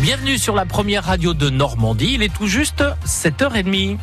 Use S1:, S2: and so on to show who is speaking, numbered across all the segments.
S1: Bienvenue sur la première radio de Normandie. Il est tout juste 7h30.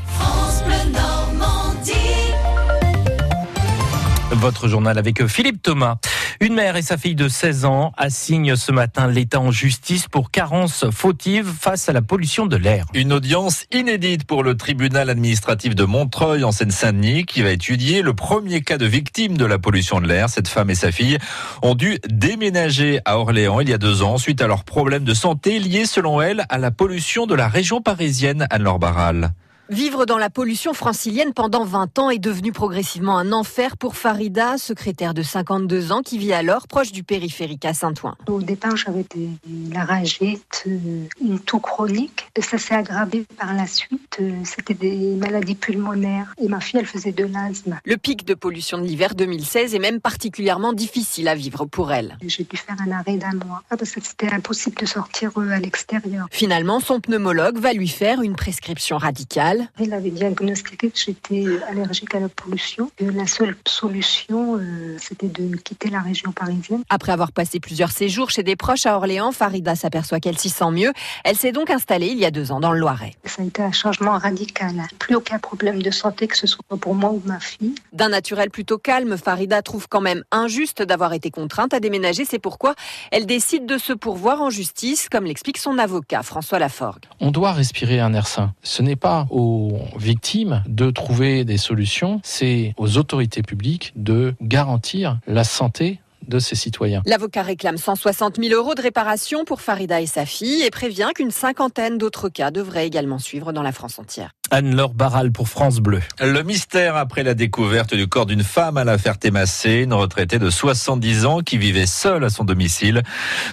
S1: Votre journal avec Philippe Thomas. Une mère et sa fille de 16 ans assignent ce matin l'État en justice pour carence fautive face à la pollution de l'air.
S2: Une audience inédite pour le tribunal administratif de Montreuil en Seine-Saint-Denis qui va étudier le premier cas de victime de la pollution de l'air. Cette femme et sa fille ont dû déménager à Orléans il y a deux ans suite à leurs problèmes de santé liés selon elle à la pollution de la région parisienne Anne-Laure Barral.
S3: Vivre dans la pollution francilienne pendant 20 ans est devenu progressivement un enfer pour Farida, secrétaire de 52 ans qui vit alors proche du périphérique à Saint-Ouen.
S4: Au départ, j'avais de la ragite, euh, une toux chronique. Ça s'est aggravé par la suite. Euh, C'était des maladies pulmonaires. Et ma fille, elle faisait de l'asthme.
S3: Le pic de pollution de l'hiver 2016 est même particulièrement difficile à vivre pour elle.
S4: J'ai dû faire un arrêt d'un mois. Ah, parce que c'était impossible de sortir euh, à l'extérieur.
S3: Finalement, son pneumologue va lui faire une prescription radicale.
S4: Il avait diagnostiqué que j'étais allergique à la pollution. Et la seule solution, euh, c'était de quitter la région parisienne.
S3: Après avoir passé plusieurs séjours chez des proches à Orléans, Farida s'aperçoit qu'elle s'y sent mieux. Elle s'est donc installée il y a deux ans dans le Loiret.
S4: Ça a été un changement radical. Plus aucun problème de santé, que ce soit pour moi ou ma fille.
S3: D'un naturel plutôt calme, Farida trouve quand même injuste d'avoir été contrainte à déménager. C'est pourquoi elle décide de se pourvoir en justice, comme l'explique son avocat, François Laforgue.
S5: On doit respirer un air sain. Ce n'est pas aux victimes de trouver des solutions, c'est aux autorités publiques de garantir la santé de ses citoyens.
S3: L'avocat réclame 160 000 euros de réparation pour Farida et sa fille et prévient qu'une cinquantaine d'autres cas devraient également suivre dans la France entière.
S1: Anne-Laure Barral pour France Bleu.
S2: Le mystère après la découverte du corps d'une femme à la Ferté-Massé, une retraitée de 70 ans qui vivait seule à son domicile.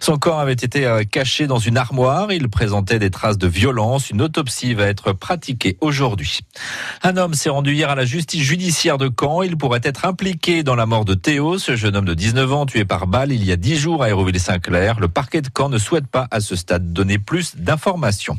S2: Son corps avait été euh, caché dans une armoire. Il présentait des traces de violence. Une autopsie va être pratiquée aujourd'hui. Un homme s'est rendu hier à la justice judiciaire de Caen. Il pourrait être impliqué dans la mort de Théo, ce jeune homme de 19 ans tué par balle il y a 10 jours à Aéroville-Saint-Clair. Le parquet de Caen ne souhaite pas à ce stade donner plus d'informations.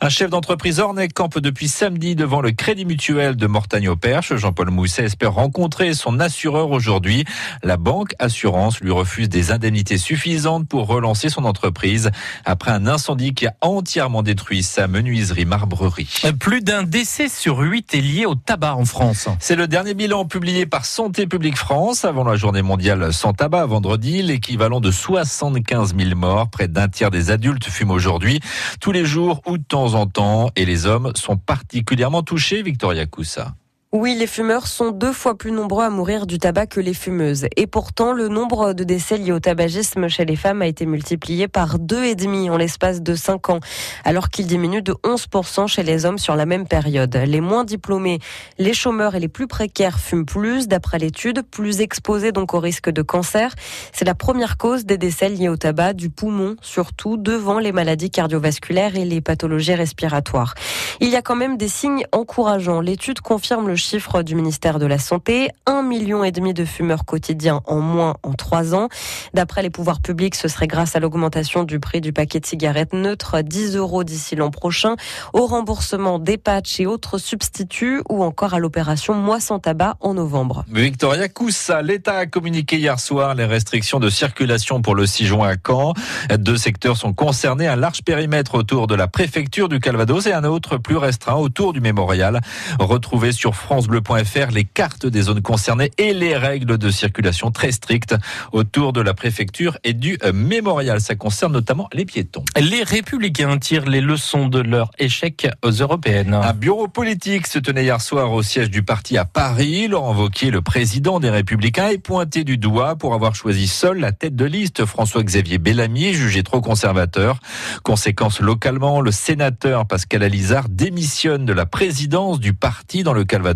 S2: Un chef d'entreprise ornais campe depuis samedi devant le Crédit Mutuel de Mortagne-au-Perche. Jean-Paul Mousset espère rencontrer son assureur aujourd'hui. La banque Assurance lui refuse des indemnités suffisantes pour relancer son entreprise après un incendie qui a entièrement détruit sa menuiserie marbrerie.
S1: Plus d'un décès sur huit est lié au tabac en France.
S2: C'est le dernier bilan publié par Santé publique France avant la journée mondiale sans tabac vendredi. L'équivalent de 75 000 morts. Près d'un tiers des adultes fument aujourd'hui, tous les jours ou de temps en temps. Et les hommes sont particulièrement touchés, Victoria Coussa.
S6: Oui, les fumeurs sont deux fois plus nombreux à mourir du tabac que les fumeuses. Et pourtant, le nombre de décès liés au tabagisme chez les femmes a été multiplié par deux et demi en l'espace de cinq ans, alors qu'il diminue de 11% chez les hommes sur la même période. Les moins diplômés, les chômeurs et les plus précaires fument plus, d'après l'étude, plus exposés donc au risque de cancer. C'est la première cause des décès liés au tabac, du poumon surtout, devant les maladies cardiovasculaires et les pathologies respiratoires. Il y a quand même des signes encourageants. L'étude confirme le chiffre du ministère de la Santé. Un million et demi de fumeurs quotidiens en moins en trois ans. D'après les pouvoirs publics, ce serait grâce à l'augmentation du prix du paquet de cigarettes neutres, 10 euros d'ici l'an prochain, au remboursement des patchs et autres substituts ou encore à l'opération Moi sans tabac en novembre.
S2: Victoria Coussa, l'État a communiqué hier soir les restrictions de circulation pour le 6 juin à Caen. Deux secteurs sont concernés, un large périmètre autour de la préfecture du Calvados et un autre plus restreint autour du mémorial. Retrouvez sur francebleu.fr les cartes des zones concernées et les règles de circulation très strictes autour de la préfecture et du euh, mémorial. Ça concerne notamment les piétons.
S1: Les républicains tirent les leçons de leur échec aux européennes.
S2: Un bureau politique se tenait hier soir au siège du parti à Paris. Laurent Wauquiez, le président des Républicains, est pointé du doigt pour avoir choisi seul la tête de liste François-Xavier Bellamy, jugé trop conservateur. Conséquence localement, le sénateur Pascal Alizard démissionne de la présidence du parti dans le Calvados.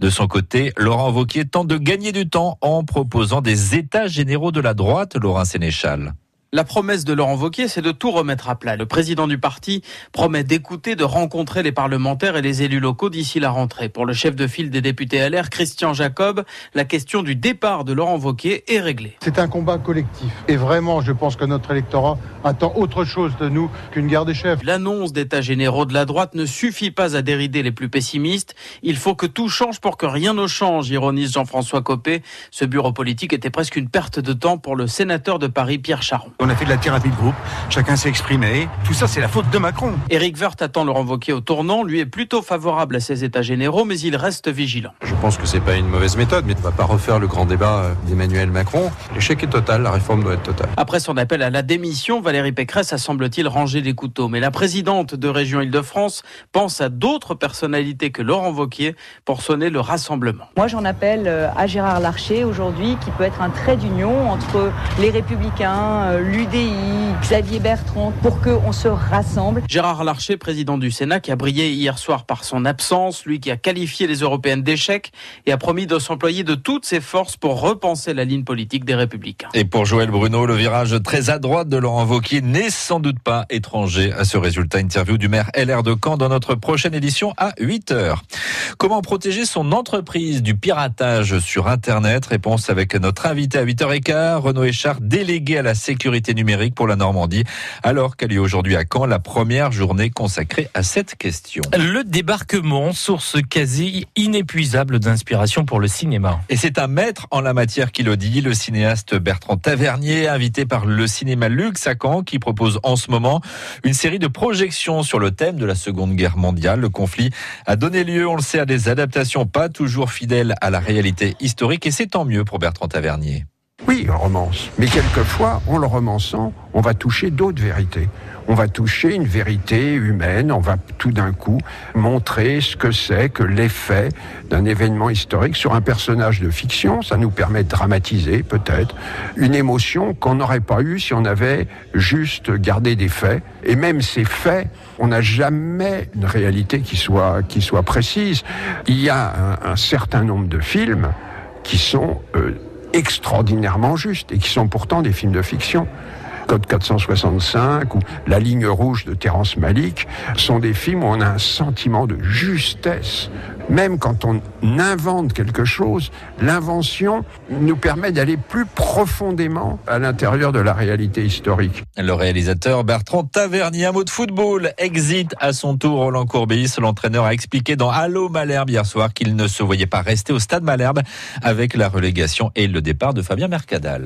S2: De son côté, Laurent Wauquiez tente de gagner du temps en proposant des états généraux de la droite, Laurent Sénéchal.
S7: La promesse de Laurent Wauquiez, c'est de tout remettre à plat. Le président du parti promet d'écouter, de rencontrer les parlementaires et les élus locaux d'ici la rentrée. Pour le chef de file des députés LR, Christian Jacob, la question du départ de Laurent Wauquiez est réglée.
S8: C'est un combat collectif. Et vraiment, je pense que notre électorat attend autre chose de nous qu'une guerre des chefs.
S7: L'annonce d'états généraux de la droite ne suffit pas à dérider les plus pessimistes. Il faut que tout change pour que rien ne change, ironise Jean-François Copé. Ce bureau politique était presque une perte de temps pour le sénateur de Paris, Pierre Charon.
S9: On a fait de la thérapie de groupe, chacun s'est exprimé. Tout ça, c'est la faute de Macron.
S7: Éric Woerth attend Laurent Wauquiez au tournant. Lui est plutôt favorable à ces états généraux, mais il reste vigilant.
S10: Je pense que c'est pas une mauvaise méthode, mais on va pas refaire le grand débat euh, d'Emmanuel Macron. L'échec est total, la réforme doit être totale.
S7: Après son appel à la démission, Valérie Pécresse a semble-t-il rangé les couteaux. Mais la présidente de Région Île-de-France pense à d'autres personnalités que Laurent Wauquiez pour sonner le rassemblement.
S11: Moi, j'en appelle euh, à Gérard Larcher aujourd'hui, qui peut être un trait d'union entre les Républicains, euh, l'UDI, Xavier Bertrand, pour qu'on se rassemble.
S7: Gérard Larcher, président du Sénat, qui a brillé hier soir par son absence, lui qui a qualifié les européennes d'échec et a promis de s'employer de toutes ses forces pour repenser la ligne politique des Républicains.
S2: Et pour Joël Bruno, le virage très à droite de Laurent Wauquiez n'est sans doute pas étranger à ce résultat. Interview du maire LR de Caen dans notre prochaine édition à 8h. Comment protéger son entreprise du piratage sur Internet? Réponse avec notre invité à 8h15, Renaud Échard, délégué à la sécurité numérique pour la Normandie, alors qu'elle est aujourd'hui à Caen la première journée consacrée à cette question.
S1: Le débarquement, source quasi inépuisable d'inspiration pour le cinéma.
S2: Et c'est un maître en la matière qui le dit, le cinéaste Bertrand Tavernier, invité par le cinéma Lux à Caen, qui propose en ce moment une série de projections sur le thème de la Seconde Guerre mondiale. Le conflit a donné lieu, on le sait, à des adaptations pas toujours fidèles à la réalité historique, et c'est tant mieux pour Bertrand Tavernier.
S12: Oui, romance. Mais quelquefois, en le romançant, on va toucher d'autres vérités. On va toucher une vérité humaine, on va tout d'un coup montrer ce que c'est que l'effet d'un événement historique sur un personnage de fiction. Ça nous permet de dramatiser peut-être une émotion qu'on n'aurait pas eue si on avait juste gardé des faits. Et même ces faits, on n'a jamais une réalité qui soit, qui soit précise. Il y a un, un certain nombre de films qui sont... Euh, extraordinairement justes et qui sont pourtant des films de fiction. Code 465 ou La ligne rouge de Terrence Malick sont des films où on a un sentiment de justesse. Même quand on invente quelque chose, l'invention nous permet d'aller plus profondément à l'intérieur de la réalité historique.
S2: Le réalisateur Bertrand Tavernier, un mot de football, exit à son tour Roland Courbis. L'entraîneur a expliqué dans Allo Malherbe hier soir qu'il ne se voyait pas rester au stade Malherbe avec la relégation et le départ de Fabien Mercadal.